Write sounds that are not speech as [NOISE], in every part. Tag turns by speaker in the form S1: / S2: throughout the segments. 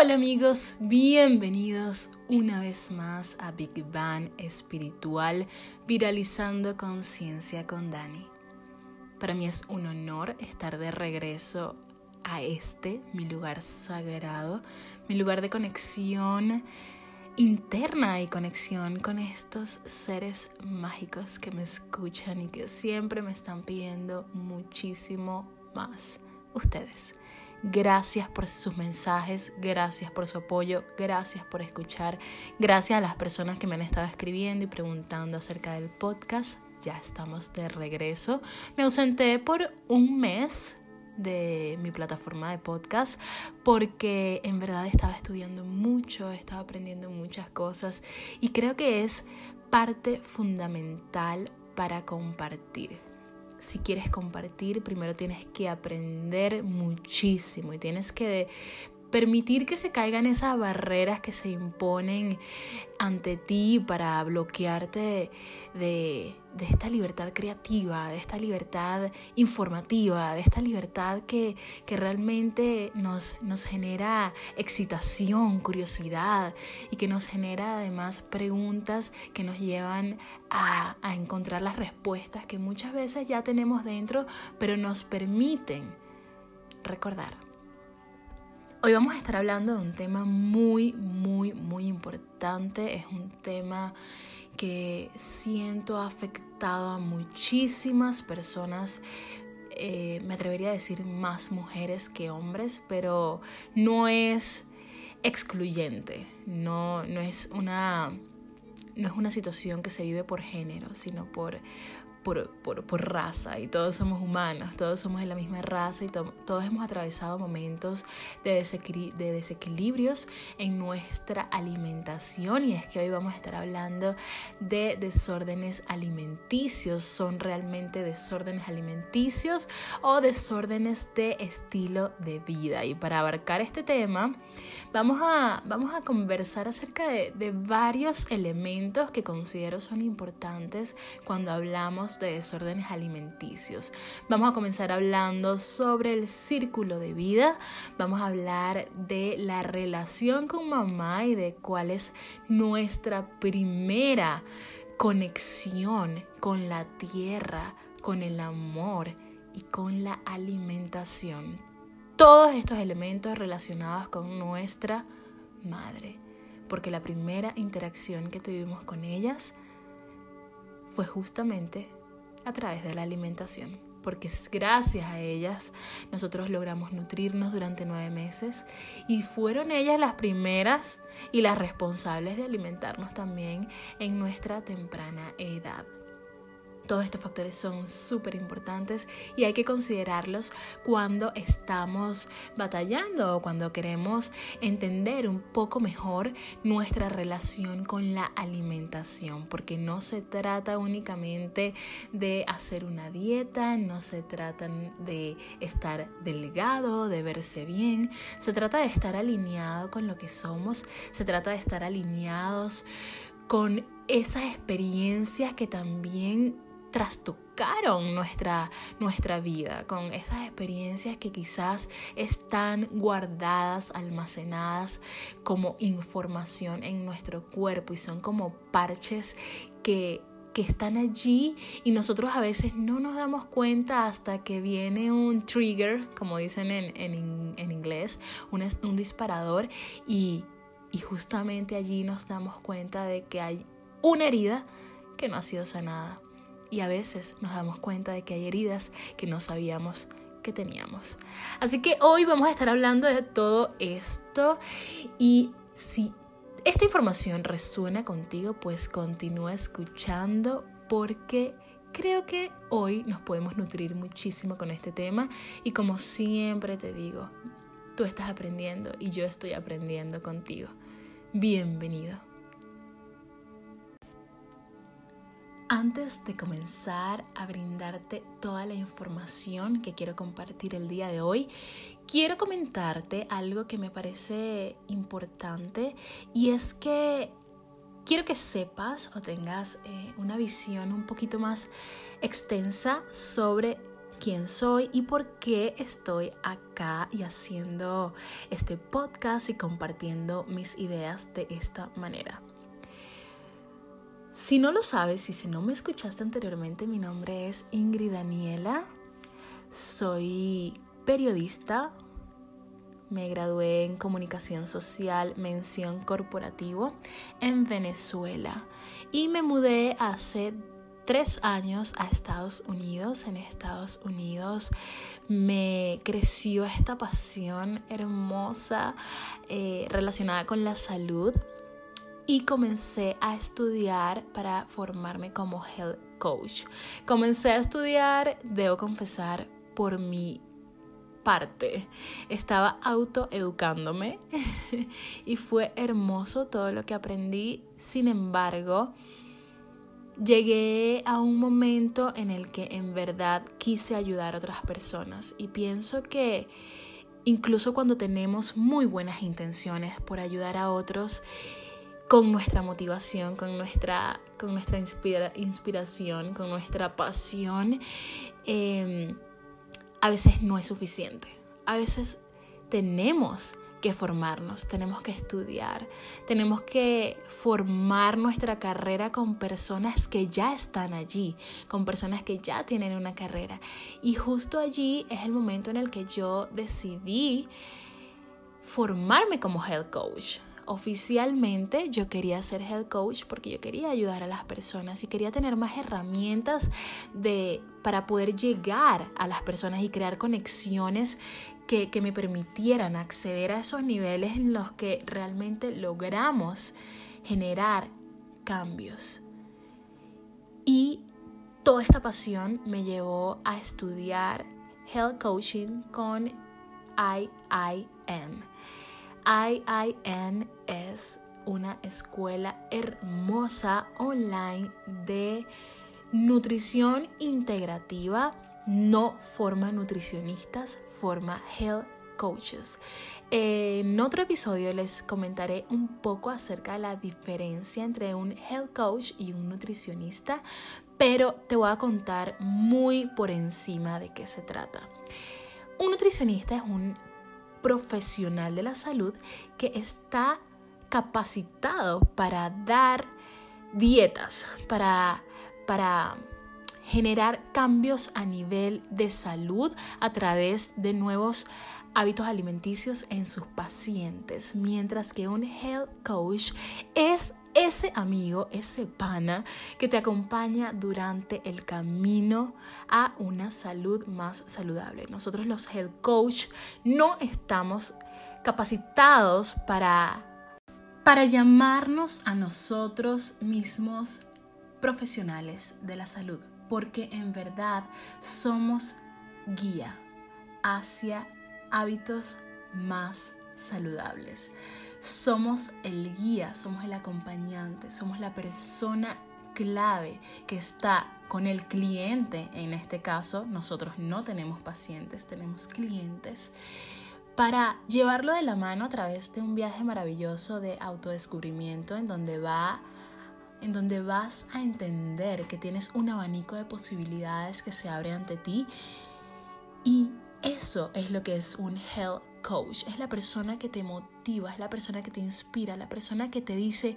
S1: Hola amigos, bienvenidos una vez más a Big Bang Espiritual, viralizando conciencia con Dani. Para mí es un honor estar de regreso a este, mi lugar sagrado, mi lugar de conexión interna y conexión con estos seres mágicos que me escuchan y que siempre me están pidiendo muchísimo más. Ustedes. Gracias por sus mensajes, gracias por su apoyo, gracias por escuchar, gracias a las personas que me han estado escribiendo y preguntando acerca del podcast. Ya estamos de regreso. Me ausenté por un mes de mi plataforma de podcast porque en verdad estaba estudiando mucho, estaba aprendiendo muchas cosas y creo que es parte fundamental para compartir si quieres compartir, primero tienes que aprender muchísimo y tienes que permitir que se caigan esas barreras que se imponen ante ti para bloquearte de, esta libertad creativa, de esta libertad informativa, de esta libertad que, realmente nos, nos genera excitación, curiosidad y que nos genera además preguntas que nos llevan a, a encontrar las respuestas que muchas veces ya tenemos dentro, pero nos permiten recordar Hoy vamos a estar hablando de un tema muy, muy, muy importante. Es un tema que siento ha afectado a muchísimas personas. Eh, me atrevería a decir más mujeres que hombres, pero no es excluyente. No, no, es una, no es una situación que se vive por género, sino por, por, raza y todos somos humanos, todos somos de la misma raza y todos hemos atravesado momentos de, de desequilibrios en nuestra alimentación y es que hoy vamos a estar hablando de desórdenes alimenticios. ¿Son realmente desórdenes alimenticios o desórdenes de estilo de vida? Y para abarcar este tema vamos a, vamos a conversar acerca de, de varios elementos que considero son importantes cuando hablamos de desórdenes alimenticios. Vamos a comenzar hablando sobre el círculo de vida, vamos a hablar de la relación con mamá y de cuál es nuestra primera conexión con la tierra, con el amor y con la alimentación. Todos estos elementos relacionados con nuestra madre, porque la primera interacción que tuvimos con ellas fue justamente a través de la alimentación, porque gracias a ellas nosotros logramos nutrirnos durante nueve meses y fueron ellas las primeras y las responsables de alimentarnos también en nuestra temprana edad. Todos estos factores son súper importantes y hay que considerarlos cuando estamos batallando o cuando queremos entender un poco mejor nuestra relación con la alimentación, porque no se trata únicamente de hacer una dieta, no se trata de estar delgado, de verse bien, se trata de estar alineado con lo que somos, se trata de estar alineados con esas experiencias que también trastocaron nuestra, nuestra vida, con esas experiencias que quizás están guardadas, almacenadas como información en nuestro cuerpo y son como parches que que están allí y nosotros a veces no nos damos cuenta hasta que viene un trigger, como dicen en, en, inglés, un, un disparador y, y justamente allí nos damos cuenta de que hay una herida que no ha sido sanada y a veces nos damos cuenta de que hay heridas que no sabíamos que teníamos. Así que hoy vamos a estar hablando de todo esto y si esta información resuena contigo, pues continúa escuchando porque creo que hoy nos podemos nutrir muchísimo con este tema y como siempre te digo, tú estás aprendiendo y yo estoy aprendiendo contigo. Bienvenido. Antes de comenzar a brindarte toda la información que quiero compartir el día de hoy, quiero comentarte algo que me parece importante y es que quiero que sepas o tengas eh, una visión un poquito más extensa sobre quién soy y por qué estoy acá y haciendo este podcast y compartiendo mis ideas de esta manera. Si no lo sabes y si no me escuchaste anteriormente, mi nombre es Ingrid Daniela. Soy periodista. Me gradué en comunicación social, mención corporativo en Venezuela y me mudé hace tres años a Estados Unidos. En Estados Unidos me creció esta pasión hermosa eh, relacionada con la salud y comencé a estudiar para formarme como health coach. Comencé a estudiar, debo confesar, por mi parte. Estaba autoeducándome [LAUGHS] y fue hermoso todo lo que aprendí. Sin embargo, llegué a un momento en el que en verdad quise ayudar a otras personas y pienso que incluso cuando tenemos muy buenas intenciones por ayudar a otros, con nuestra motivación, con nuestra, con nuestra inspiración, con nuestra pasión, em, a veces no es suficiente. A veces tenemos que formarnos, tenemos que estudiar, tenemos que formar nuestra carrera con personas que ya están allí, con personas que ya tienen una carrera. Y justo allí es el momento en el que yo decidí formarme como health coach. Oficialmente yo quería ser health coach porque yo quería ayudar a las personas y quería tener más herramientas de, para poder llegar a las personas y crear conexiones que, me permitieran acceder a esos niveles en los que realmente logramos generar cambios. Y toda esta pasión me llevó a estudiar Health Coaching con IIN. IIN es una escuela hermosa online de nutrición integrativa no forma nutricionistas, forma health coaches. En otro episodio les comentaré un poco acerca de la diferencia entre un health coach y un nutricionista, pero te voy a contar muy por encima de qué se trata. Un nutricionista es un profesional de la salud que está capacitado para dar dietas, para, para generar cambios a nivel de salud a través de nuevos hábitos alimenticios en sus pacientes, mientras que un health coach es ese amigo, ese pana que te acompaña durante el camino a una salud más saludable. Nosotros los health coach no estamos capacitados para para llamarnos a nosotros mismos profesionales de la salud porque en verdad somos guía hacia hábitos más saludables. Somos el guía, somos el acompañante, somos la persona clave que está con el cliente, en este caso nosotros no tenemos pacientes, tenemos clientes, para llevarlo de la mano a través de un viaje maravilloso de autodescubrimiento en donde va en donde vas a entender que tienes un abanico de posibilidades que se abre ante ti. Y eso es lo que es un health coach. Es la persona que te motiva, es la persona que te inspira, la persona que te dice,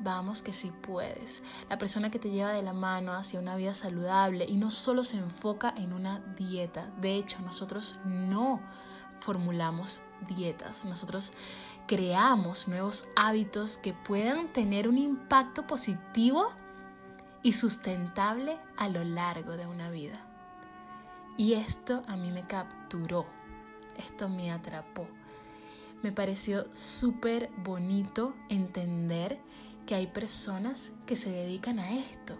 S1: vamos que sí puedes. La persona que te lleva de la mano hacia una vida saludable y no solo se enfoca en una dieta. De hecho, nosotros no formulamos dietas. Nosotros creamos nuevos hábitos que puedan tener un impacto positivo y sustentable a lo largo de una vida. Y esto a mí me capturó, esto me atrapó. Me pareció súper bonito entender que hay personas que se dedican a esto.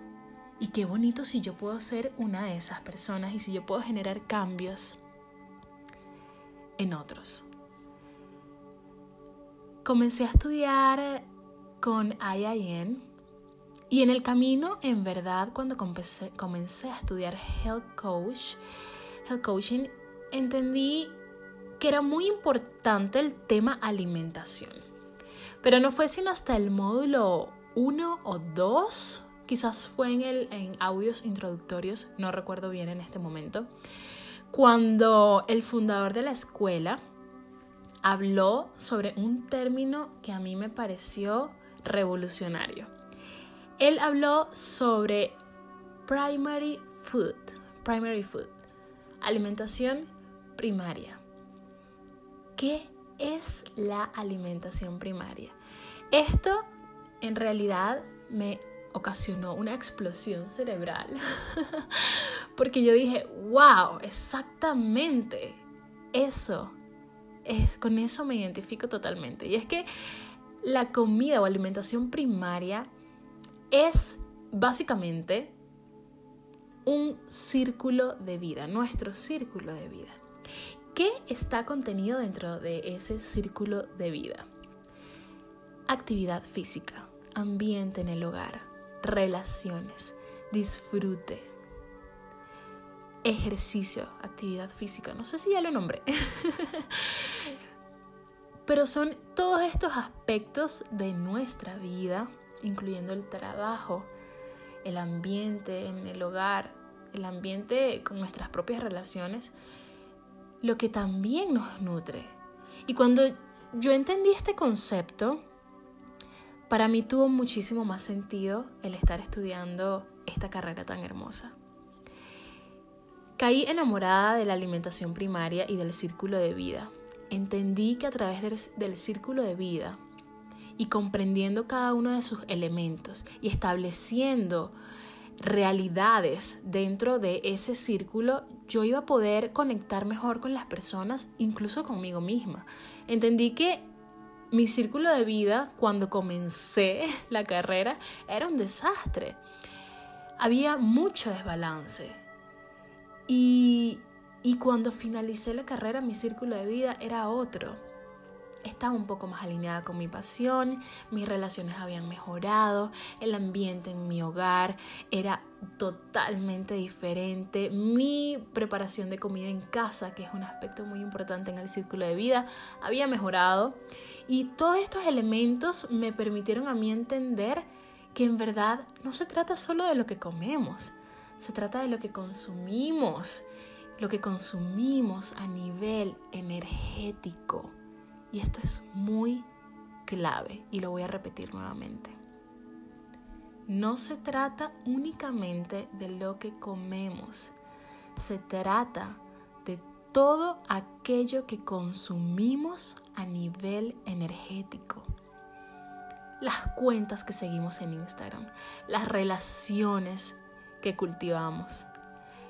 S1: Y qué bonito si yo puedo ser una de esas personas y si yo puedo generar cambios en otros comencé a estudiar con IIN y en el camino, en verdad, cuando comencé, comencé a estudiar Health Coach, Health Coaching, entendí que era muy importante el tema alimentación. Pero no fue sino hasta el módulo 1 o 2 quizás fue en, el, en audios introductorios, no recuerdo bien en este momento, cuando el fundador de la escuela habló sobre un término que a mí me pareció revolucionario. Él habló sobre primary food, primary food, alimentación primaria. ¿Qué es la alimentación primaria? Esto en realidad me ocasionó una explosión cerebral [LAUGHS] porque yo dije, wow, exactamente eso es, con eso me identifico totalmente. Y es que la comida o alimentación primaria es básicamente un círculo de vida, nuestro círculo de vida. ¿Qué está contenido dentro de ese círculo de vida? Actividad física, ambiente en el hogar, relaciones, disfrute, ejercicio, actividad física. No sé si ya lo nombré. [LAUGHS] Pero son todos estos aspectos de nuestra vida, incluyendo el trabajo, el ambiente en el hogar, el ambiente con nuestras propias relaciones, lo que también nos nutre. Y cuando yo entendí este concepto, para mí tuvo muchísimo más sentido el estar estudiando esta carrera tan hermosa. Caí enamorada de la alimentación primaria y del círculo de vida. Entendí que a través del, círculo de vida y comprendiendo cada uno de sus elementos y estableciendo realidades dentro de ese círculo, yo iba a poder conectar mejor con las personas, incluso conmigo misma. Entendí que mi círculo de vida, cuando comencé [LAUGHS] la carrera, era un desastre. Había mucho desbalance. Y, cuando finalicé la carrera, mi círculo de vida era otro. Estaba un poco más alineada con mi pasión, mis relaciones habían mejorado, el ambiente en mi hogar era totalmente diferente, mi preparación de comida en casa, que es un aspecto muy importante en el círculo de vida, había mejorado y todos estos elementos me permitieron a mí entender que en verdad no se trata solo de lo que comemos, se trata de lo que consumimos, lo que consumimos a nivel energético. Y esto es muy clave y lo voy a repetir nuevamente. No se trata únicamente de lo que comemos, se trata de todo aquello que consumimos a nivel energético. Las cuentas que seguimos en Instagram, las relaciones que cultivamos,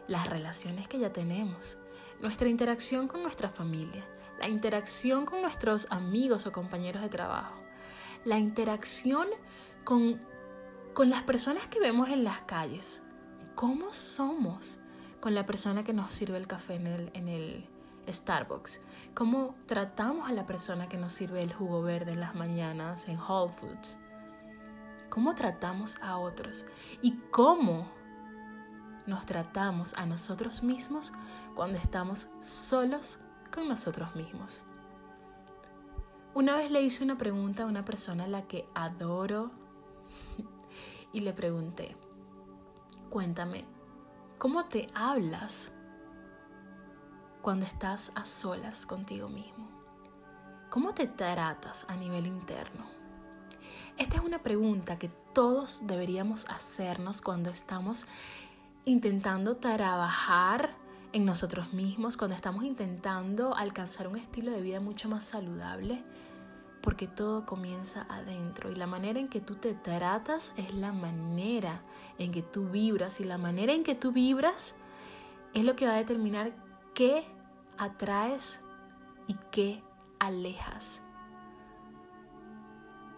S1: las relaciones que ya tenemos, nuestra interacción con nuestra familia, la interacción con nuestros amigos o compañeros de trabajo, la interacción con, con las personas que vemos en las calles. ¿Cómo somos con la persona que nos sirve el café en el, en el Starbucks? ¿Cómo tratamos a la persona que nos sirve el jugo verde en las mañanas en Whole Foods? ¿Cómo tratamos a otros? ¿Y cómo nos tratamos a nosotros mismos cuando estamos solos con nosotros mismos. Una vez le hice una pregunta a una persona a la que adoro [LAUGHS] y le pregunté, cuéntame, ¿cómo te hablas cuando estás a solas contigo mismo? ¿Cómo te tratas a nivel interno? Esta es una pregunta que todos deberíamos hacernos cuando estamos intentando trabajar en nosotros mismos, cuando estamos intentando alcanzar un estilo de vida mucho más saludable, porque todo comienza adentro y la manera en que tú te tratas es la manera en que tú vibras y la manera en que tú vibras es lo que va a determinar qué atraes y qué alejas.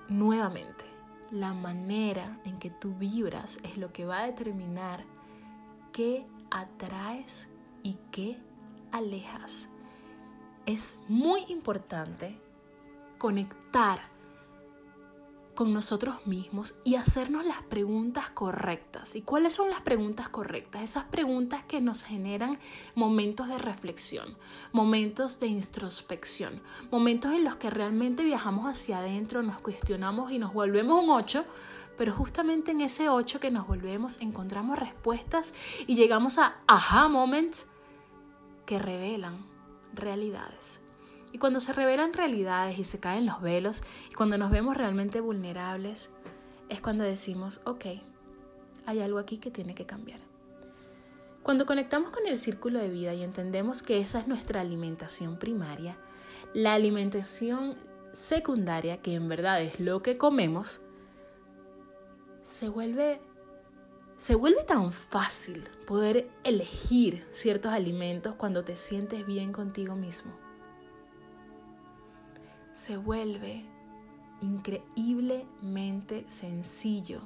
S1: Nuevamente, la manera en que tú vibras es lo que va a determinar qué atraes y qué alejas. Es muy importante conectar con nosotros mismos y hacernos las preguntas correctas. ¿Y cuáles son las preguntas correctas? Esas preguntas que nos generan momentos de reflexión, momentos de introspección, momentos en los que realmente viajamos hacia adentro, nos cuestionamos y nos volvemos un 8, pero justamente en ese 8 que nos volvemos encontramos respuestas y llegamos a aha moments que revelan realidades. Y cuando se revelan realidades y se caen los velos y cuando nos vemos realmente vulnerables, es cuando decimos, ok, hay algo aquí que tiene que cambiar. Cuando conectamos con el círculo de vida y entendemos que esa es nuestra alimentación primaria, la alimentación secundaria, que en verdad es lo que comemos, se vuelve, se vuelve tan fácil poder elegir ciertos alimentos cuando te sientes bien contigo mismo se vuelve increíblemente sencillo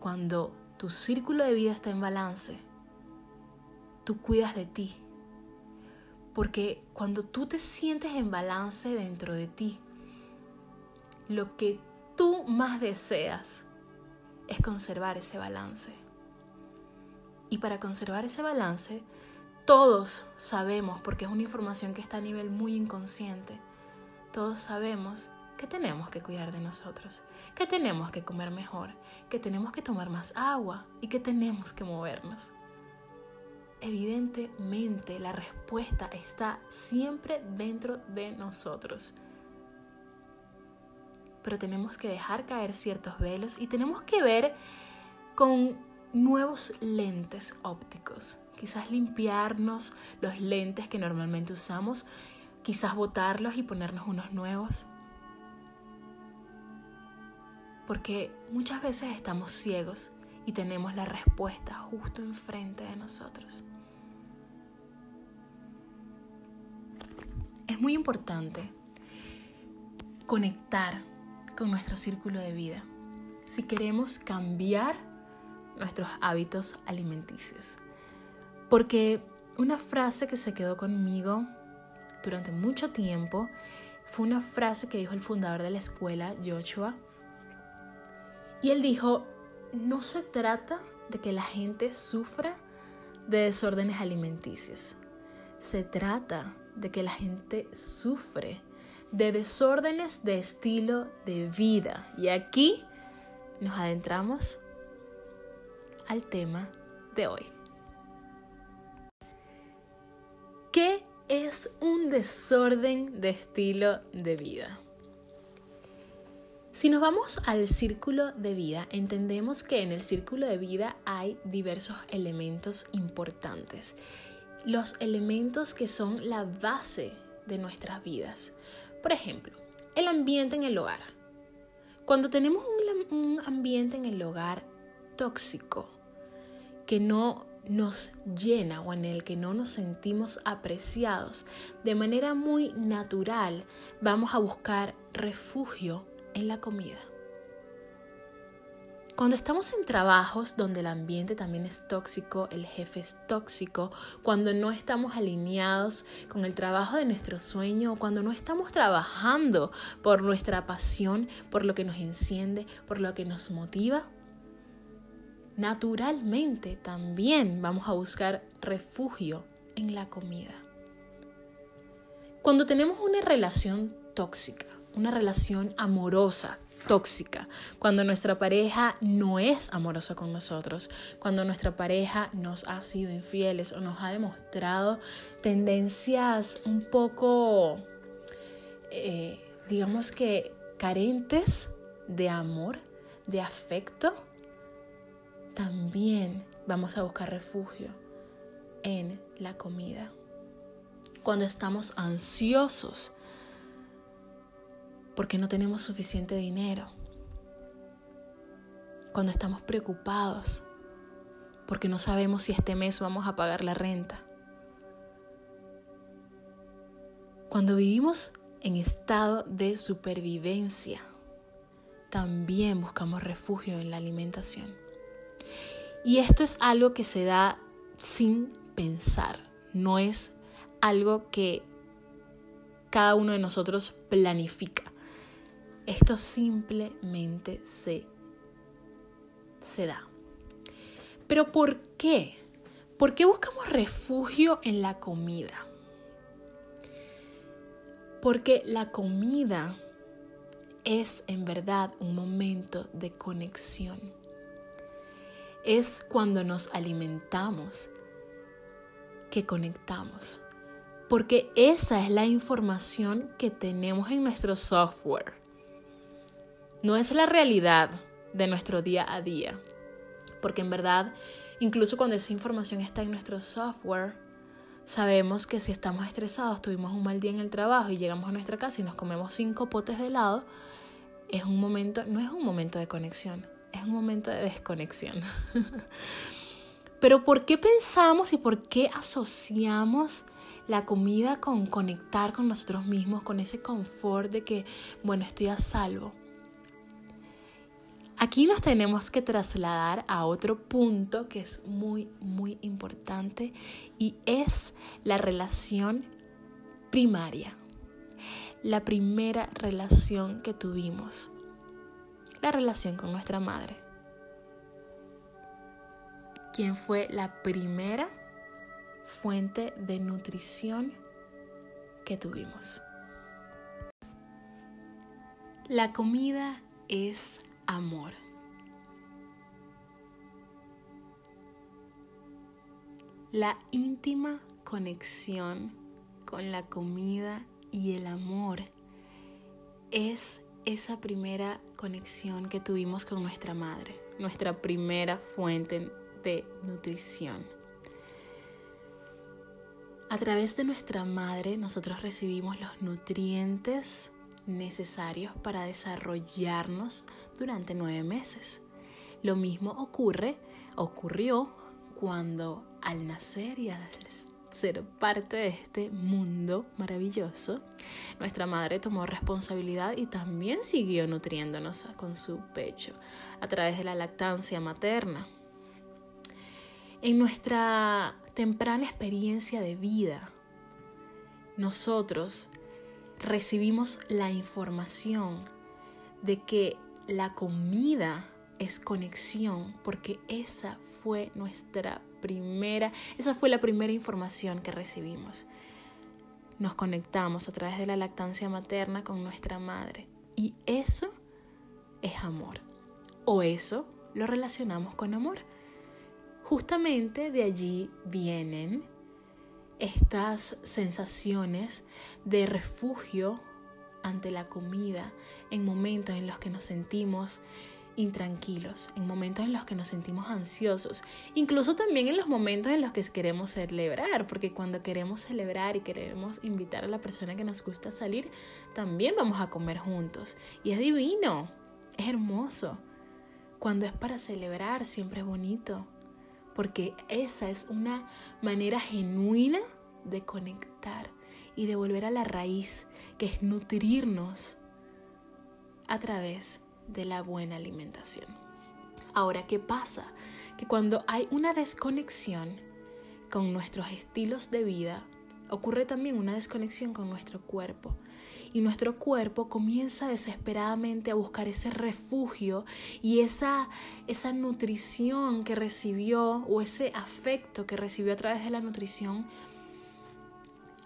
S1: cuando tu círculo de vida está en balance. Tú cuidas de ti. Porque cuando tú te sientes en balance dentro de ti, lo que tú más deseas es conservar ese balance. Y para conservar ese balance, todos sabemos, porque es una información que está a nivel muy inconsciente, todos sabemos que tenemos que cuidar de nosotros, que tenemos que comer mejor, que tenemos que tomar más agua y que tenemos que movernos. Evidentemente la respuesta está siempre dentro de nosotros. Pero tenemos que dejar caer ciertos velos y tenemos que ver con nuevos lentes ópticos. Quizás limpiarnos los lentes que normalmente usamos quizás botarlos y ponernos unos nuevos. Porque muchas veces estamos ciegos y tenemos la respuesta justo enfrente de nosotros. Es muy importante conectar con nuestro círculo de vida si queremos cambiar nuestros hábitos alimenticios. Porque una frase que se quedó conmigo durante mucho tiempo fue una frase que dijo el fundador de la escuela, Joshua. Y él dijo, no se trata de que la gente sufra de desórdenes alimenticios. Se trata de que la gente sufre de desórdenes de estilo de vida. Y aquí nos adentramos al tema de hoy. ¿Qué es un desorden de estilo de vida. Si nos vamos al círculo de vida, entendemos que en el círculo de vida hay diversos elementos importantes. Los elementos que son la base de nuestras vidas. Por ejemplo, el ambiente en el hogar. Cuando tenemos un, ambiente en el hogar tóxico, que no nos llena o en el que no nos sentimos apreciados, de manera muy natural vamos a buscar refugio en la comida. Cuando estamos en trabajos donde el ambiente también es tóxico, el jefe es tóxico, cuando no estamos alineados con el trabajo de nuestro sueño, cuando no estamos trabajando por nuestra pasión, por lo que nos enciende, por lo que nos motiva, naturalmente también vamos a buscar refugio en la comida. Cuando tenemos una relación tóxica, una relación amorosa, tóxica, cuando nuestra pareja no es amorosa con nosotros, cuando nuestra pareja nos ha sido infieles o nos ha demostrado tendencias un poco, eh, digamos que carentes de amor, de afecto, también vamos a buscar refugio en la comida. Cuando estamos ansiosos porque no tenemos suficiente dinero. Cuando estamos preocupados porque no sabemos si este mes vamos a pagar la renta. Cuando vivimos en estado de supervivencia, también buscamos refugio en la alimentación. Y esto es algo que se da sin pensar, no es algo que cada uno de nosotros planifica. Esto simplemente se, se da. Pero ¿por qué? ¿Por qué buscamos refugio en la comida? Porque la comida es en verdad un momento de conexión. Es cuando nos alimentamos que conectamos. Porque esa es la información que tenemos en nuestro software. No es la realidad de nuestro día a día. Porque en verdad, incluso cuando esa información está en nuestro software, sabemos que si estamos estresados, tuvimos un mal día en el trabajo y llegamos a nuestra casa y nos comemos cinco potes de helado, es un momento, no es un momento de conexión, es un momento de desconexión. [LAUGHS] Pero ¿por qué pensamos y por qué asociamos la comida con conectar con nosotros mismos, con ese confort de que, bueno, estoy a salvo? Aquí nos tenemos que trasladar a otro punto que es muy, muy importante y es la relación primaria la primera relación que tuvimos, la relación con nuestra madre. ¿Quién fue la primera fuente de nutrición que tuvimos? La comida es amor. La íntima conexión con la comida y el amor es esa primera conexión que tuvimos con nuestra madre, nuestra primera fuente de nutrición. A través de nuestra madre nosotros recibimos los nutrientes necesarios para desarrollarnos durante nueve meses. Lo mismo ocurre, ocurrió cuando al nacer y al ser parte de este mundo maravilloso, nuestra madre tomó responsabilidad y también siguió nutriéndonos con su pecho a través de la lactancia materna. En nuestra temprana experiencia de vida, nosotros recibimos la información de que la comida es conexión, porque esa fue nuestra primera, esa fue la primera información que recibimos. Nos conectamos a través de la lactancia materna con nuestra madre y eso es amor. O eso lo relacionamos con amor. Justamente de allí vienen estas sensaciones de refugio ante la comida en momentos en los que nos sentimos intranquilos, en momentos en los que nos sentimos ansiosos, incluso también en los momentos en los que queremos celebrar, porque cuando queremos celebrar y queremos invitar a la persona que nos gusta salir, también vamos a comer juntos. Y es divino, es hermoso. Cuando es para celebrar, siempre es bonito, porque esa es una manera genuina de conectar y de volver a la raíz, que es nutrirnos a través de la buena alimentación. Ahora, ¿qué pasa? Que cuando hay una desconexión con nuestros estilos de vida, ocurre también una desconexión con nuestro cuerpo. Y nuestro cuerpo comienza desesperadamente a buscar ese refugio y esa, esa nutrición que recibió o ese afecto que recibió a través de la nutrición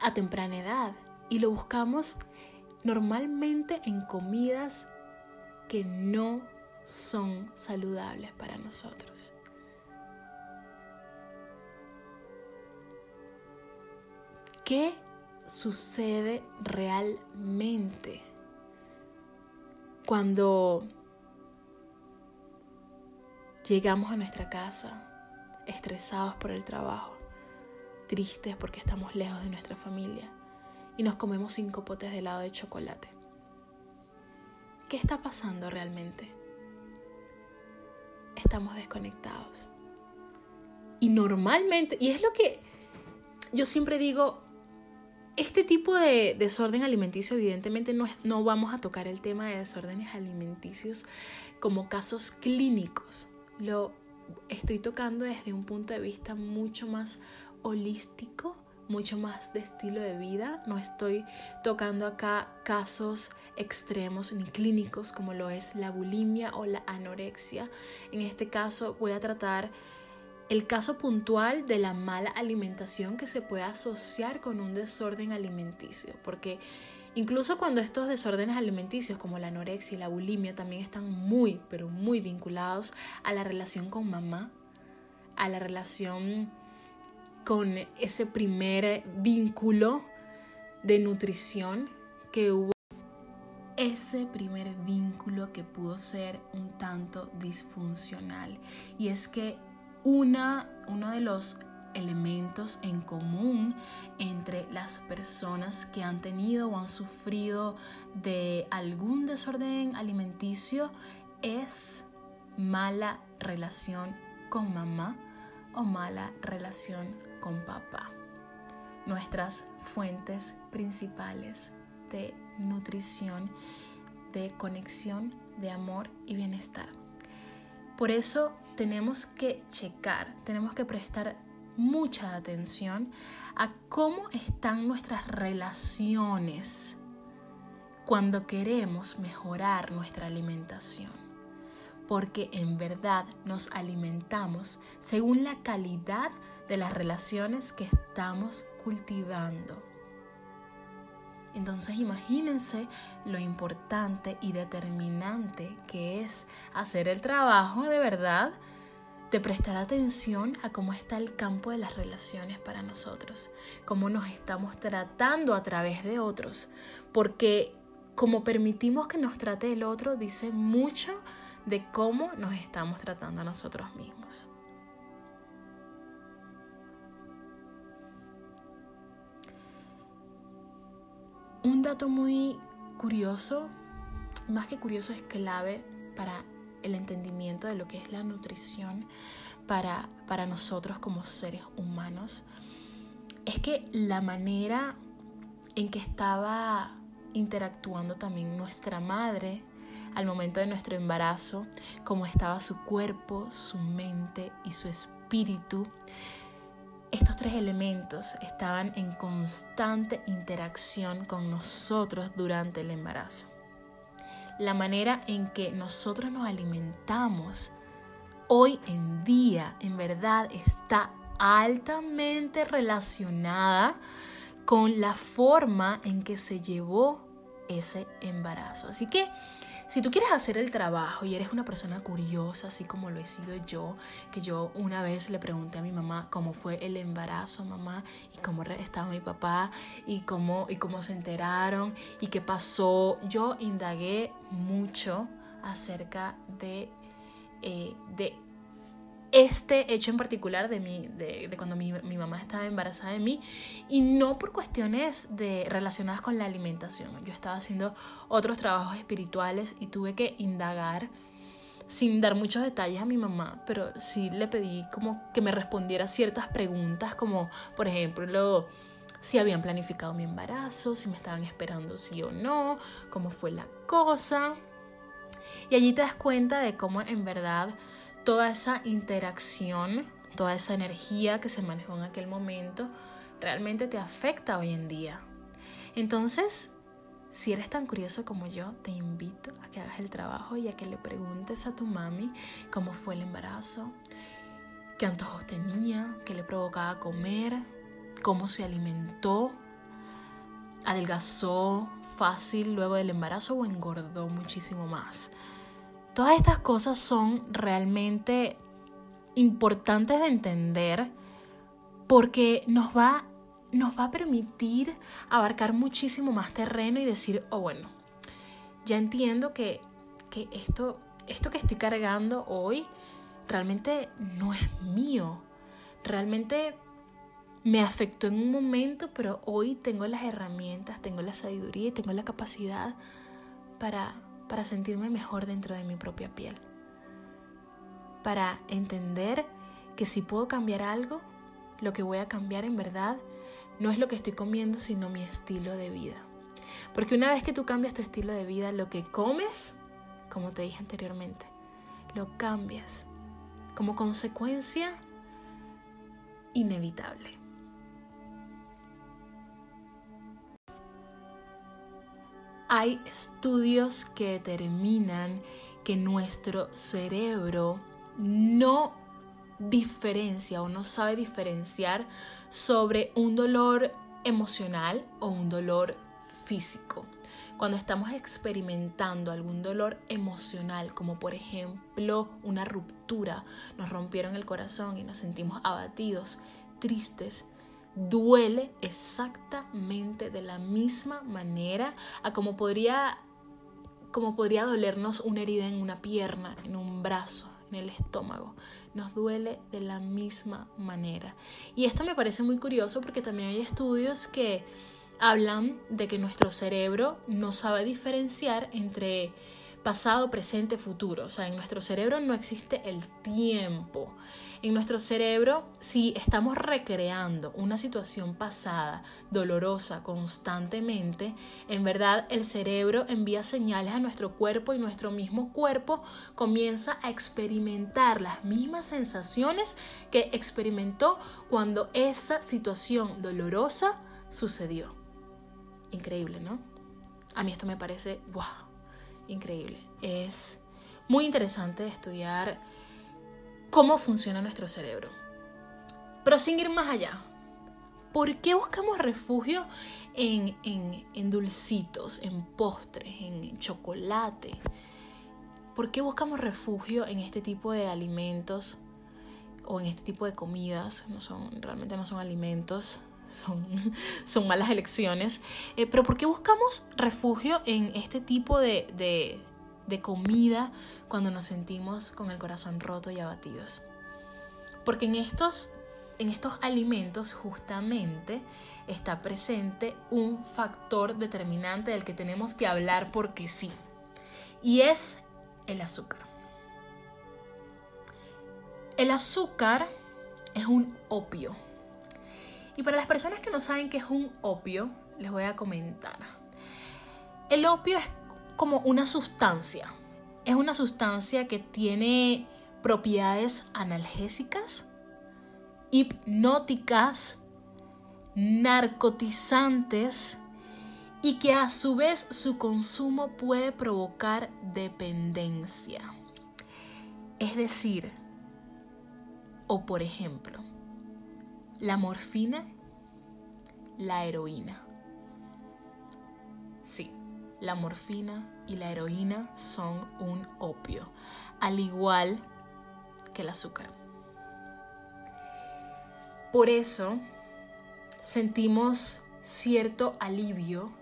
S1: a temprana edad. Y lo buscamos normalmente en comidas que no son saludables para nosotros. ¿Qué sucede realmente cuando llegamos a nuestra casa estresados por el trabajo, tristes porque estamos lejos de nuestra familia y nos comemos cinco potes de helado de chocolate? ¿Qué está pasando realmente? Estamos desconectados. Y normalmente, y es lo que yo siempre digo, este tipo de desorden alimenticio, evidentemente no, vamos a tocar el tema de desórdenes alimenticios como casos clínicos. Lo estoy tocando desde un punto de vista mucho más holístico mucho más de estilo de vida. No estoy tocando acá casos extremos ni clínicos como lo es la bulimia o la anorexia. En este caso voy a tratar el caso puntual de la mala alimentación que se puede asociar con un desorden alimenticio, porque incluso cuando estos desórdenes alimenticios como la anorexia y la bulimia también están muy, pero muy vinculados a la relación con mamá, a la relación con ese primer vínculo de nutrición que hubo ese primer vínculo que pudo ser un tanto disfuncional. Y es que una, uno de los elementos en común entre las personas que han tenido o han sufrido de algún desorden alimenticio es mala relación con mamá o mala relación con papá. Nuestras fuentes principales de nutrición, de conexión, de amor y bienestar. Por eso tenemos que checar, tenemos que prestar mucha atención a cómo están nuestras relaciones cuando queremos mejorar nuestra alimentación. Porque en verdad nos alimentamos según la calidad de las relaciones que estamos cultivando. Entonces imagínense lo importante y determinante que es hacer el trabajo de verdad de prestar atención a cómo está el campo de las relaciones para nosotros, cómo nos estamos tratando a través de otros, porque como permitimos que nos trate el otro dice mucho de cómo nos estamos tratando a nosotros mismos. Un dato muy curioso, más que curioso es clave para el entendimiento de lo que es la nutrición para, para nosotros como seres humanos, es que la manera en que estaba interactuando también nuestra madre al momento de nuestro embarazo, cómo estaba su cuerpo, su mente y su espíritu. Estos tres elementos estaban en constante interacción con nosotros durante el embarazo la manera en que nosotros nos alimentamos hoy en día en verdad está altamente relacionada con la forma en que se llevó ese embarazo. Así que si tú quieres hacer el trabajo y eres una persona curiosa, así como lo he sido yo, que yo una vez le pregunté a mi mamá cómo fue el embarazo, mamá, y cómo estaba mi papá, y cómo, y cómo se enteraron, y qué pasó, yo indagué mucho acerca de, eh, de este hecho en particular de, mi, de, cuando mi, mi, mamá estaba embarazada de mí y no por cuestiones de, relacionadas con la alimentación. Yo estaba haciendo otros trabajos espirituales y tuve que indagar sin dar muchos detalles a mi mamá, pero sí le pedí como que me respondiera ciertas preguntas como por ejemplo si habían planificado mi embarazo, si me estaban esperando sí o no, cómo fue la cosa. Y allí te das cuenta de cómo en verdad toda esa interacción, toda esa energía que se manejó en aquel momento, realmente te afecta hoy en día. Entonces, si eres tan curioso como yo, te invito a que hagas el trabajo y a que le preguntes a tu mami cómo fue el embarazo, qué antojos tenía, qué le provocaba comer, cómo se alimentó, adelgazó fácil luego del embarazo o engordó muchísimo más. Todas estas cosas son realmente importantes de entender porque nos va, nos va a permitir abarcar muchísimo más terreno y decir, oh bueno, ya entiendo que, que esto, esto que estoy cargando hoy realmente no es mío. Realmente me afectó en un momento, pero hoy tengo las herramientas, tengo la sabiduría y tengo la capacidad para para sentirme mejor dentro de mi propia piel. Para entender que si puedo cambiar algo, lo que voy a cambiar en verdad no es lo que estoy comiendo, sino mi estilo de vida. Porque una vez que tú cambias tu estilo de vida, lo que comes, como te dije anteriormente, lo cambias como consecuencia inevitable. Hay estudios que determinan que nuestro cerebro no diferencia o no sabe diferenciar sobre un dolor emocional o un dolor físico. Cuando estamos experimentando algún dolor emocional, como por ejemplo una ruptura, nos rompieron el corazón y nos sentimos abatidos, tristes, duele exactamente de la misma manera a como podría como podría dolernos una herida en una pierna, en un brazo, en el estómago. Nos duele de la misma manera. Y esto me parece muy curioso porque también hay estudios que hablan de que nuestro cerebro no sabe diferenciar entre pasado, presente, futuro. O sea, en nuestro cerebro no existe el tiempo. En nuestro cerebro, si estamos recreando una situación pasada, dolorosa, constantemente, en verdad el cerebro envía señales a nuestro cuerpo y nuestro mismo cuerpo comienza a experimentar las mismas sensaciones que experimentó cuando esa situación dolorosa sucedió. Increíble, ¿no? A mí esto me parece, wow, increíble. Es muy interesante estudiar cómo funciona nuestro cerebro. Pero sin ir más allá, ¿por qué buscamos refugio en, en, dulcitos, en postres, en chocolate? ¿Por qué buscamos refugio en este tipo de alimentos o en este tipo de comidas? No son, realmente no son alimentos, [LAUGHS] son, son malas elecciones. Eh, pero ¿por qué buscamos refugio en este tipo de, de comida cuando nos sentimos con el corazón roto y abatidos. Porque en estos, en estos alimentos justamente está presente un factor determinante del que tenemos que hablar porque sí. Y es el azúcar. El azúcar es un opio. Y para las personas que no saben qué es un opio, les voy a comentar. El opio es como una sustancia. Es una sustancia que tiene propiedades analgésicas, hipnóticas, narcotizantes y que a su vez su consumo puede provocar dependencia. Es decir, o por ejemplo, la morfina, la heroína. Sí, la morfina y la heroína son un opio, al igual que el azúcar. Por eso sentimos cierto alivio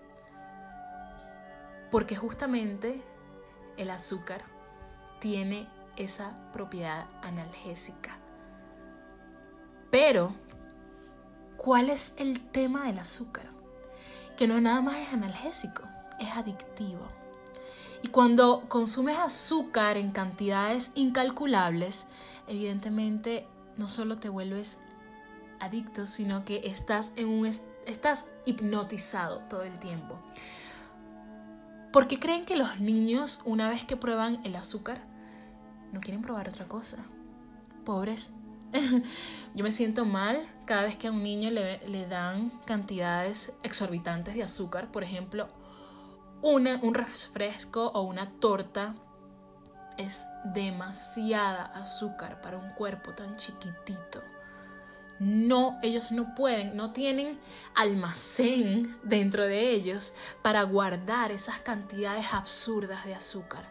S1: porque justamente el azúcar tiene esa propiedad analgésica. Pero, ¿cuál es el tema del azúcar? Que no nada más es analgésico es adictivo. Y cuando consumes azúcar en cantidades incalculables, evidentemente no solo te vuelves adicto, sino que estás, en un, estás hipnotizado todo el tiempo. ¿Por qué creen que los niños, una vez que prueban el azúcar, no quieren probar otra cosa? Pobres. [LAUGHS] Yo me siento mal cada vez que a un niño le, le dan cantidades exorbitantes de azúcar. Por ejemplo, un refresco o una torta es demasiada azúcar para un cuerpo tan chiquitito. No, ellos no pueden, no tienen almacén dentro de ellos para guardar esas cantidades absurdas de azúcar.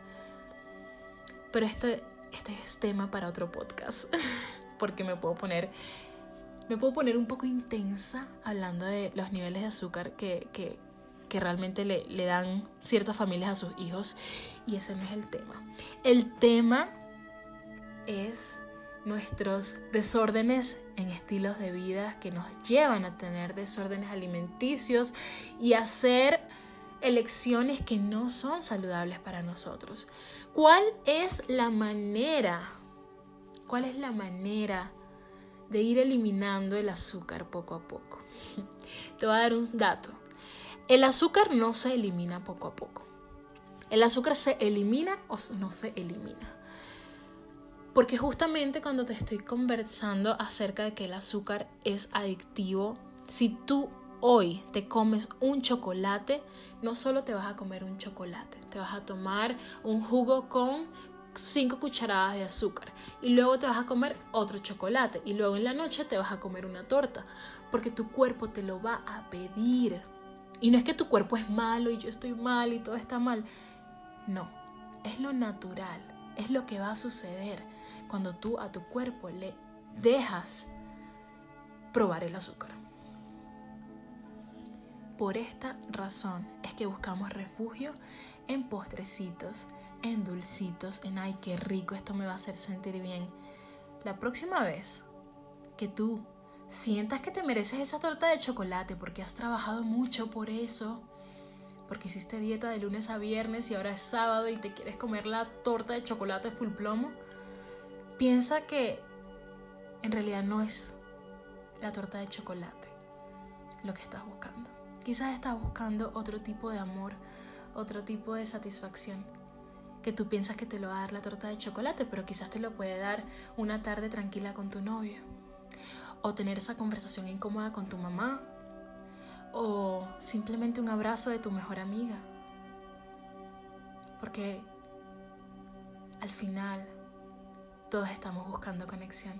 S1: Pero este, este es tema para otro podcast, [LAUGHS] porque me puedo poner me puedo poner un poco intensa hablando de los niveles de azúcar que, que, que realmente le, le dan ciertas familias a sus hijos y ese no es el tema. El tema es nuestros desórdenes en estilos de vida que nos llevan a tener desórdenes alimenticios y hacer elecciones que no son saludables para nosotros. ¿Cuál es la manera? ¿Cuál es la manera de ir eliminando el azúcar poco a poco? [LAUGHS] Te voy a dar un dato. El azúcar no se elimina poco a poco. El azúcar se elimina o no se elimina. Porque justamente cuando te estoy conversando acerca de que el azúcar es adictivo, si tú hoy te comes un chocolate, no solo te vas a comer un chocolate, te vas a tomar un jugo con 5 cucharadas de azúcar y luego te vas a comer otro chocolate y luego en la noche te vas a comer una torta porque tu cuerpo te lo va a pedir. Y no es que tu cuerpo es malo y yo estoy mal y todo está mal. No, es lo natural, es lo que va a suceder cuando tú a tu cuerpo le dejas probar el azúcar. Por esta razón es que buscamos refugio en postrecitos, en dulcitos, en ay, qué rico, esto me va a hacer sentir bien. La próxima vez que tú sientas que te mereces esa torta de chocolate porque has trabajado mucho por eso, porque hiciste dieta de lunes a viernes y ahora es sábado y te quieres comer la torta de chocolate full plomo, piensa que en realidad no es la torta de chocolate lo que estás buscando. Quizás estás buscando otro tipo de amor, otro tipo de satisfacción que tú piensas que te lo va a dar la torta de chocolate, pero quizás te lo puede dar una tarde tranquila con tu novio. O tener esa conversación incómoda con tu mamá. O simplemente un abrazo de tu mejor amiga. Porque al final todos estamos buscando conexión.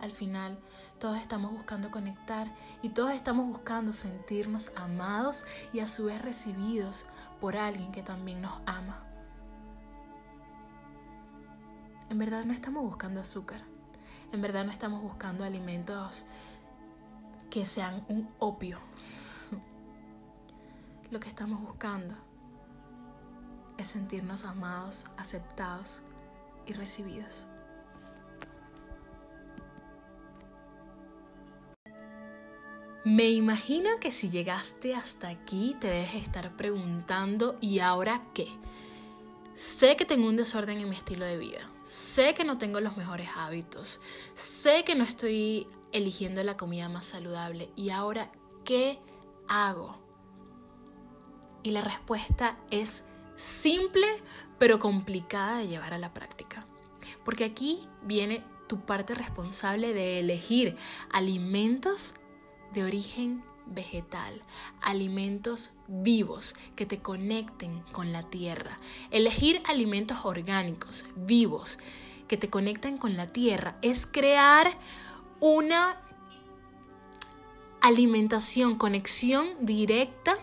S1: Al final todos estamos buscando conectar y todos estamos buscando sentirnos amados y a su vez recibidos por alguien que también nos ama. En verdad no estamos buscando azúcar. En verdad no estamos buscando alimentos que sean un opio. Lo que estamos buscando es sentirnos amados, aceptados y recibidos. Me imagino que si llegaste hasta aquí te debes estar preguntando ¿y ahora qué? Sé que tengo un desorden en mi estilo de vida. Sé que no tengo los mejores hábitos. Sé que no estoy eligiendo la comida más saludable. ¿Y ahora qué hago? Y la respuesta es simple pero complicada de llevar a la práctica. Porque aquí viene tu parte responsable de elegir alimentos de origen vegetal, alimentos vivos que te conecten con la tierra. Elegir alimentos orgánicos, vivos, que te conecten con la tierra es crear una alimentación, conexión directa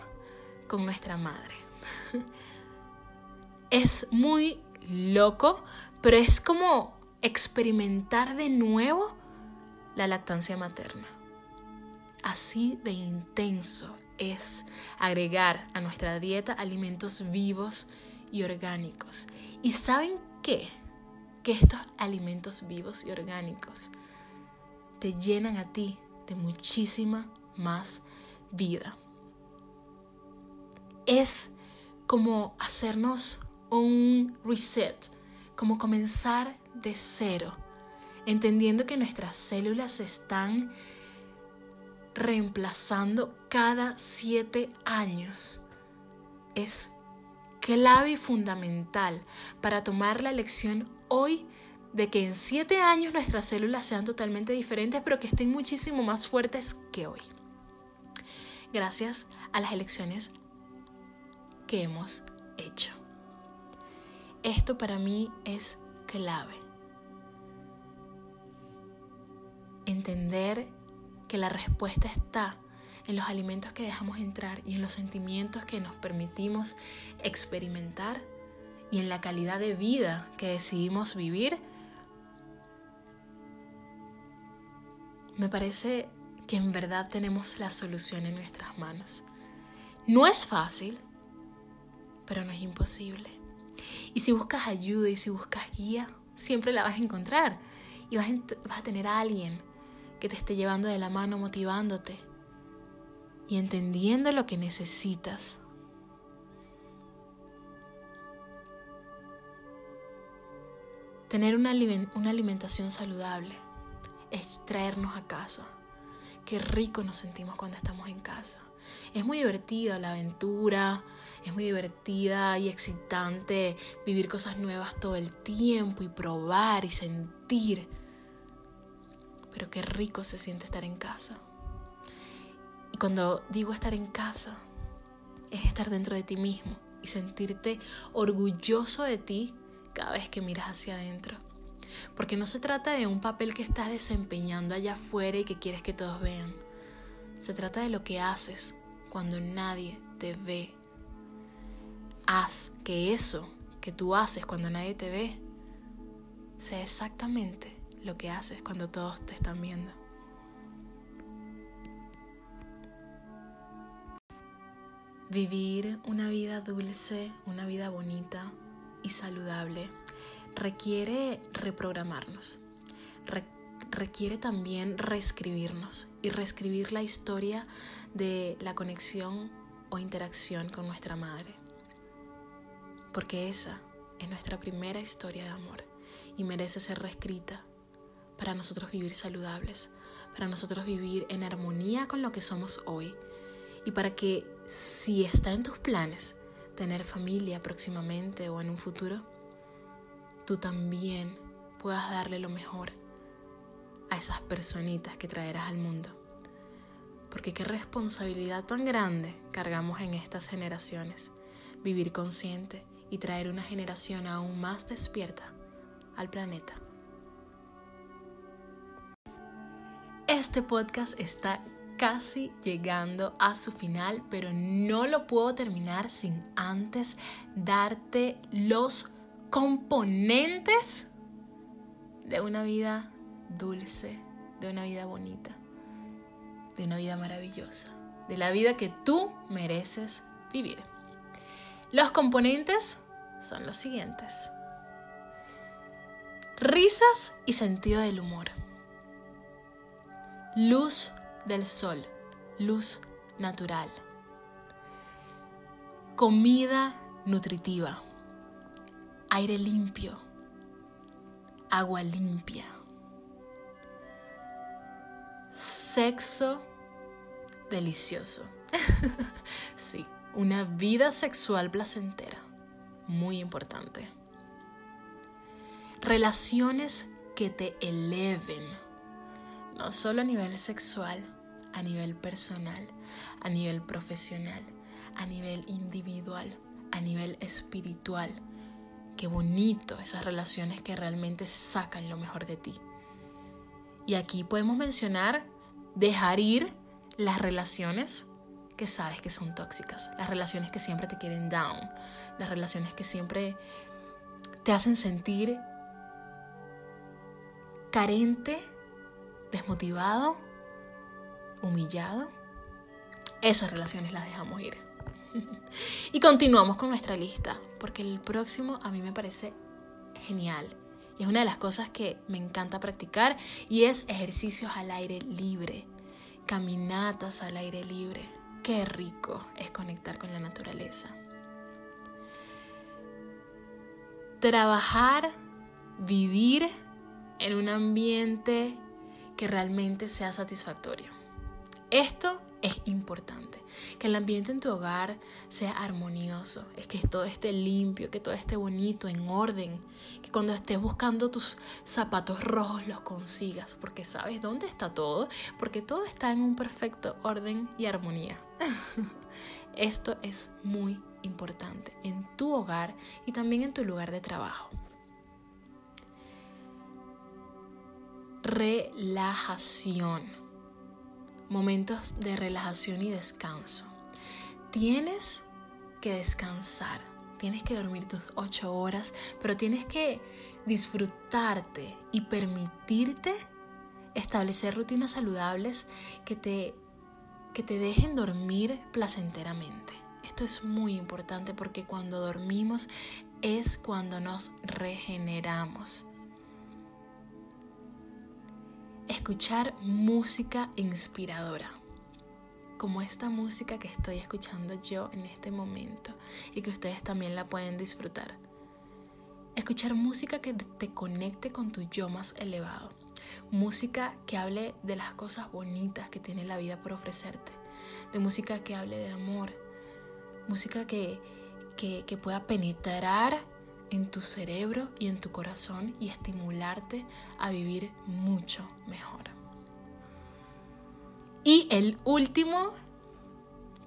S1: con nuestra madre. [LAUGHS] Es muy loco, pero es como experimentar de nuevo la lactancia materna. Así de intenso es agregar a nuestra dieta alimentos vivos y orgánicos. ¿Y saben qué? Que estos alimentos vivos y orgánicos te llenan a ti de muchísima más vida. Es como hacernos un reset, como comenzar de cero, entendiendo que nuestras células están reemplazando cada siete años. Es clave y fundamental para tomar la lección hoy de que en siete años nuestras células sean totalmente diferentes, pero que estén muchísimo más fuertes que hoy. Gracias a las elecciones que hemos hecho. Esto para mí es clave. Entender que la respuesta está en los alimentos que dejamos entrar y en los sentimientos que nos permitimos experimentar y en la calidad de vida que decidimos vivir, me parece que en verdad tenemos la solución en nuestras manos. No es fácil, pero no es imposible. Y si buscas ayuda y si buscas guía, siempre la vas a encontrar y vas a, tener a alguien que te esté llevando de la mano, motivándote y entendiendo lo que necesitas. Tener una, alimentación saludable es traernos a casa. Qué rico nos sentimos cuando estamos en casa. Es muy divertida la aventura, es muy divertida y excitante vivir cosas nuevas todo el tiempo y probar y sentir pero qué rico se siente estar en casa. Y cuando digo estar en casa, es estar dentro de ti mismo y sentirte orgulloso de ti cada vez que miras hacia adentro. Porque no se trata de un papel que estás desempeñando allá afuera y que quieres que todos vean. Se trata de lo que haces cuando nadie te ve. Haz que eso que tú haces cuando nadie te ve sea exactamente lo que haces cuando todos te están viendo. Vivir una vida dulce, una vida bonita y saludable requiere reprogramarnos, requiere también reescribirnos y reescribir la historia de la conexión o interacción con nuestra madre. Porque esa es nuestra primera historia de amor y merece ser reescrita para nosotros vivir saludables, para nosotros vivir en armonía con lo que somos hoy y para que si está en tus planes tener familia próximamente o en un futuro, tú también puedas darle lo mejor a esas personitas que traerás al mundo. Porque qué responsabilidad tan grande cargamos en estas generaciones. Vivir consciente y traer una generación aún más despierta al planeta. Este podcast está casi llegando a su final, pero no lo puedo terminar sin antes darte los componentes de una vida dulce, de una vida bonita, de una vida maravillosa, de la vida que tú mereces vivir. Los componentes son los siguientes. Risas y sentido del humor. Luz del sol, luz natural. Comida nutritiva, aire limpio, agua limpia. Sexo delicioso. [LAUGHS] sí, una vida sexual placentera, muy importante. Relaciones que te eleven, no solo a nivel sexual, a nivel personal, a nivel profesional, a nivel individual, a nivel espiritual. Qué bonito esas relaciones que realmente sacan lo mejor de ti. Y aquí podemos mencionar dejar ir las relaciones que sabes que son tóxicas, las relaciones que siempre te quieren down, las relaciones que siempre te hacen sentir carente, desmotivado humillado, esas relaciones las dejamos ir. [LAUGHS] y continuamos con nuestra lista, porque el próximo a mí me parece genial. Y es una de las cosas que me encanta practicar y es ejercicios al aire libre, caminatas al aire libre. Qué rico es conectar con la naturaleza. Trabajar, vivir en un ambiente que realmente sea satisfactorio. Esto es importante, que el ambiente en tu hogar sea armonioso, es que todo esté limpio, que todo esté bonito, en orden, que cuando estés buscando tus zapatos rojos los consigas, porque sabes dónde está todo, porque todo está en un perfecto orden y armonía. [LAUGHS] Esto es muy importante en tu hogar y también en tu lugar de trabajo. Relajación momentos de relajación y descanso. Tienes que descansar, tienes que dormir tus ocho horas, pero tienes que disfrutarte y permitirte establecer rutinas saludables que te, que te dejen dormir placenteramente. Esto es muy importante porque cuando dormimos es cuando nos regeneramos escuchar música inspiradora, como esta música que estoy escuchando yo en este momento y que ustedes también la pueden disfrutar. Escuchar música que te conecte con tu yo más elevado. Música que hable de las cosas bonitas que tiene la vida por ofrecerte. De música que hable de amor. Música que, que, que pueda penetrar en tu cerebro y en tu corazón y estimularte a vivir mucho mejor. Y el último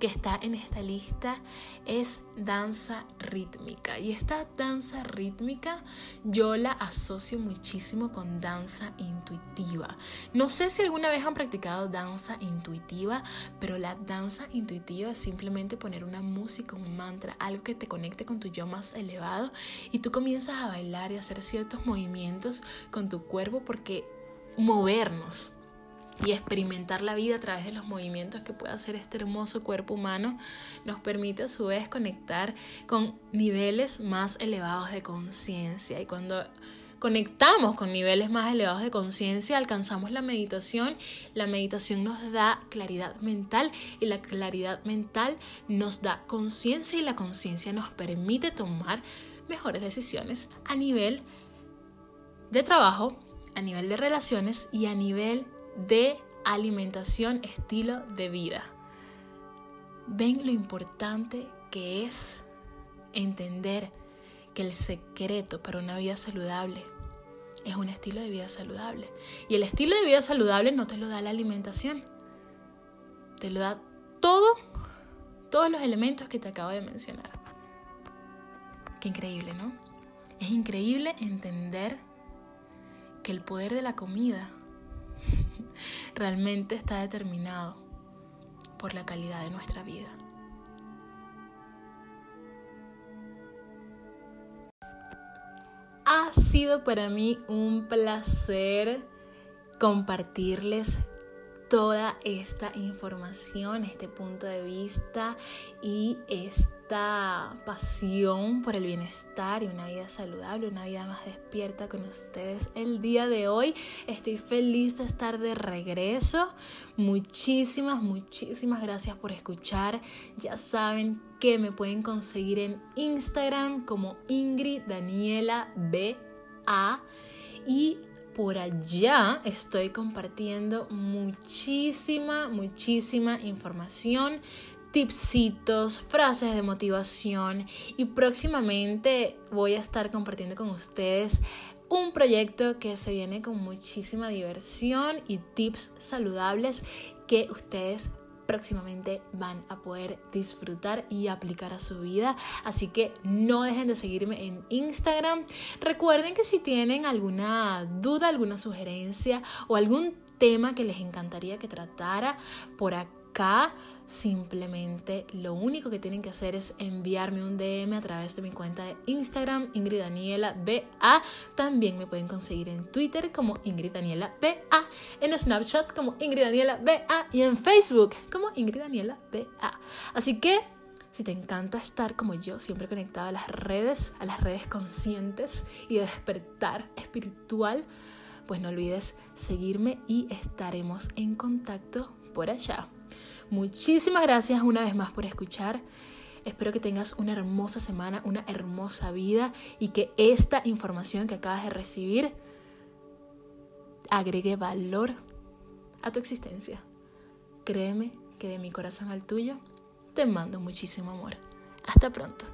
S1: que está en esta lista es danza rítmica. Y esta danza rítmica yo la asocio muchísimo con danza intuitiva. No sé si alguna vez han practicado danza intuitiva, pero la danza intuitiva es simplemente poner una música, un mantra, algo que te conecte con tu yo más elevado y tú comienzas a bailar y hacer ciertos movimientos con tu cuerpo porque movernos y experimentar la vida a través de los movimientos que puede hacer este hermoso cuerpo humano nos permite a su vez conectar con niveles más elevados de conciencia. Y cuando conectamos con niveles más elevados de conciencia, alcanzamos la meditación, la meditación nos da claridad mental y la claridad mental nos da conciencia y la conciencia nos permite tomar mejores decisiones a nivel de trabajo, a nivel de relaciones y a nivel de alimentación, estilo de vida. Ven lo importante que es entender que el secreto para una vida saludable es un estilo de vida saludable. Y el estilo de vida saludable no te lo da la alimentación. Te lo da todo, todos los elementos que te acabo de mencionar. Qué increíble, ¿no? Es increíble entender que el poder de la comida [LAUGHS] realmente está determinado por la calidad de nuestra vida. Ha sido para mí un placer compartirles toda esta información, este punto de vista y esta pasión por el bienestar y una vida saludable, una vida más despierta con ustedes el día de hoy. Estoy feliz de estar de regreso. Muchísimas, muchísimas gracias por escuchar. Ya saben que me pueden conseguir en Instagram como Ingrid Daniela BA y por allá estoy compartiendo muchísima, muchísima información, tipsitos, frases de motivación y próximamente voy a estar compartiendo con ustedes un proyecto que se viene con muchísima diversión y tips saludables que ustedes próximamente van a poder disfrutar y aplicar a su vida. Así que no dejen de seguirme en Instagram. Recuerden que si tienen alguna duda, alguna sugerencia o algún tema que les encantaría que tratara por acá, Simplemente lo único que tienen que hacer es enviarme un DM a través de mi cuenta de Instagram, Ingrid. También me pueden conseguir en Twitter como Ingrid Daniela BA, en Snapchat como Ingrid y en Facebook como Ingrid. Así que si te encanta estar como yo, siempre conectado a las redes, a las redes conscientes y de despertar espiritual, pues no olvides seguirme y estaremos en contacto por allá. Muchísimas gracias una vez más por escuchar. Espero que tengas una hermosa semana, una hermosa vida y que esta información que acabas de recibir agregue valor a tu existencia. Créeme que de mi corazón al tuyo te mando muchísimo amor. Hasta pronto.